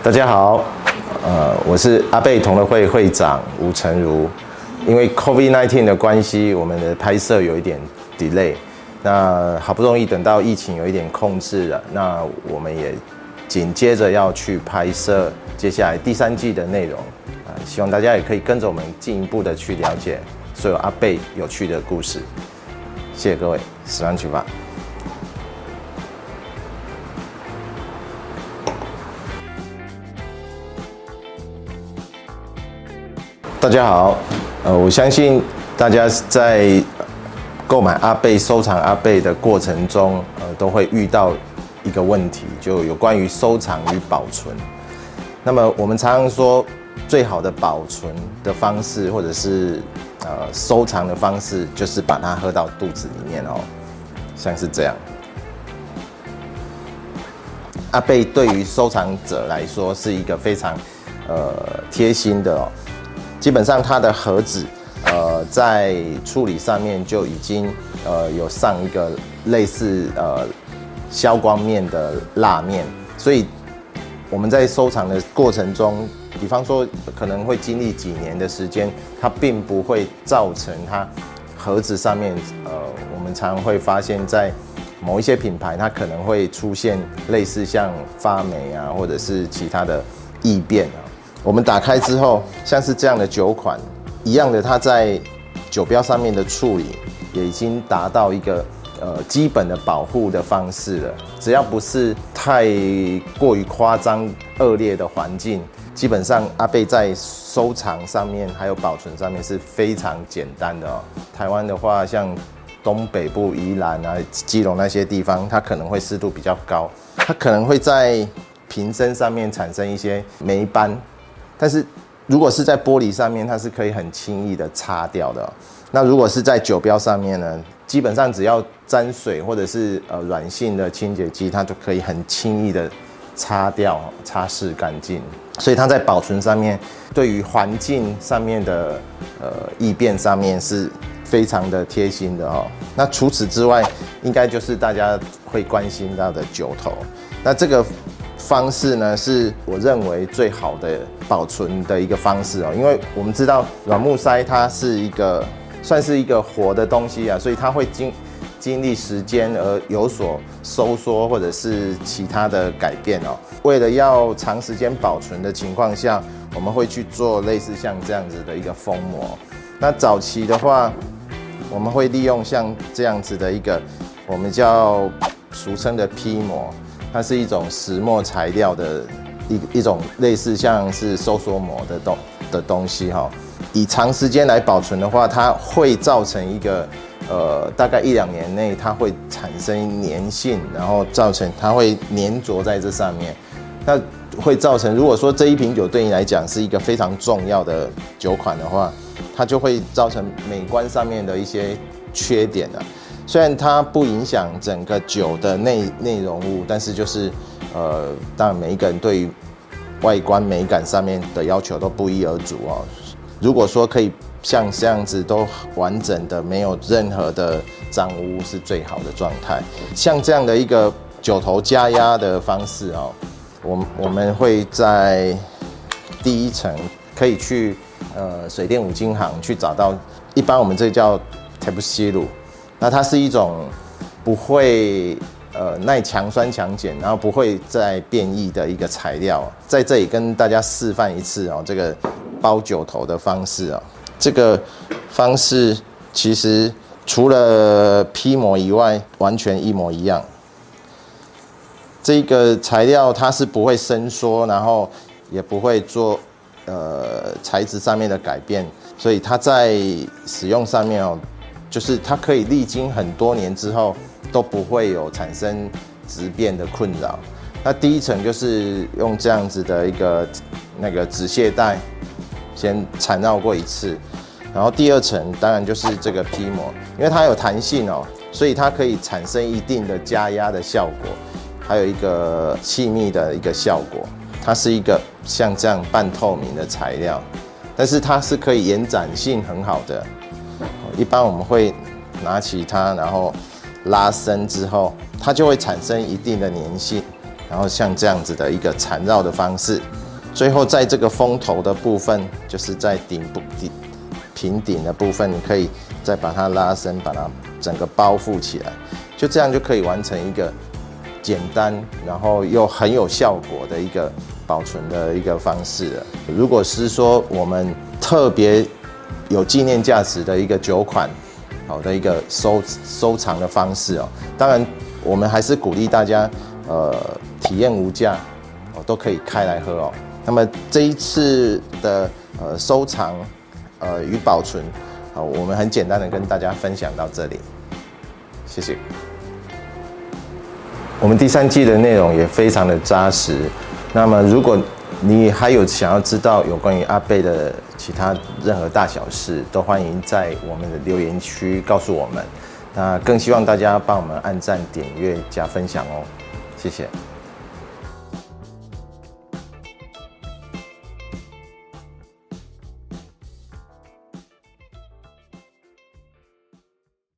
大家好，呃，我是阿贝同乐会会长吴成儒。因为 COVID-19 的关系，我们的拍摄有一点 delay。那好不容易等到疫情有一点控制了，那我们也紧接着要去拍摄接下来第三季的内容啊，希望大家也可以跟着我们进一步的去了解所有阿贝有趣的故事。谢谢各位，十万去吧。大家好，呃，我相信大家在购买阿贝、收藏阿贝的过程中，呃，都会遇到一个问题，就有关于收藏与保存。那么我们常常说，最好的保存的方式，或者是呃收藏的方式，就是把它喝到肚子里面哦，像是这样。阿贝对于收藏者来说是一个非常呃贴心的哦。基本上它的盒子，呃，在处理上面就已经呃有上一个类似呃消光面的蜡面，所以我们在收藏的过程中，比方说可能会经历几年的时间，它并不会造成它盒子上面呃，我们常会发现，在某一些品牌，它可能会出现类似像发霉啊，或者是其他的异变啊。我们打开之后，像是这样的酒款一样的，它在酒标上面的处理也已经达到一个呃基本的保护的方式了。只要不是太过于夸张恶劣的环境，基本上阿贝在收藏上面还有保存上面是非常简单的哦。台湾的话，像东北部宜兰啊、基隆那些地方，它可能会湿度比较高，它可能会在瓶身上面产生一些霉斑。但是，如果是在玻璃上面，它是可以很轻易的擦掉的。那如果是在酒标上面呢，基本上只要沾水或者是呃软性的清洁剂，它就可以很轻易的擦掉、擦拭干净。所以它在保存上面，对于环境上面的呃异变上面是非常的贴心的哦。那除此之外，应该就是大家会关心到的酒头。那这个。方式呢，是我认为最好的保存的一个方式哦，因为我们知道软木塞它是一个算是一个活的东西啊，所以它会经经历时间而有所收缩或者是其他的改变哦。为了要长时间保存的情况下，我们会去做类似像这样子的一个封膜。那早期的话，我们会利用像这样子的一个我们叫俗称的 P 膜。它是一种石墨材料的一一种类似像是收缩膜的东的东西哈，以长时间来保存的话，它会造成一个呃大概一两年内它会产生粘性，然后造成它会粘着在这上面，那会造成如果说这一瓶酒对你来讲是一个非常重要的酒款的话，它就会造成美观上面的一些缺点的。虽然它不影响整个酒的内内容物，但是就是，呃，当然每一个人对于外观美感上面的要求都不一而足哦。如果说可以像这样子都完整的，没有任何的脏污，是最好的状态。像这样的一个酒头加压的方式哦，我我们会在第一层可以去呃水电五金行去找到，一般我们这叫 Tepsilu。那它是一种不会呃耐强酸强碱，然后不会再变异的一个材料，在这里跟大家示范一次哦，这个包酒头的方式哦，这个方式其实除了 P 膜以外，完全一模一样。这个材料它是不会伸缩，然后也不会做呃材质上面的改变，所以它在使用上面哦。就是它可以历经很多年之后都不会有产生质变的困扰。那第一层就是用这样子的一个那个止泻带先缠绕过一次，然后第二层当然就是这个 P 膜，因为它有弹性哦，所以它可以产生一定的加压的效果，还有一个气密的一个效果。它是一个像这样半透明的材料，但是它是可以延展性很好的。一般我们会拿起它，然后拉伸之后，它就会产生一定的粘性。然后像这样子的一个缠绕的方式，最后在这个封头的部分，就是在顶部顶平顶的部分，你可以再把它拉伸，把它整个包覆起来，就这样就可以完成一个简单，然后又很有效果的一个保存的一个方式了。如果是说我们特别有纪念价值的一个酒款，好的一个收收藏的方式哦，当然我们还是鼓励大家。呃，体验无价，哦，都可以开来喝哦。那么这一次的呃收藏，呃与保存，好，我们很简单的跟大家分享到这里，谢谢。我们第三季的内容也非常的扎实。那么如果你还有想要知道有关于阿贝的其他任何大小事，都欢迎在我们的留言区告诉我们。那更希望大家帮我们按赞、点阅、加分享哦。谢谢。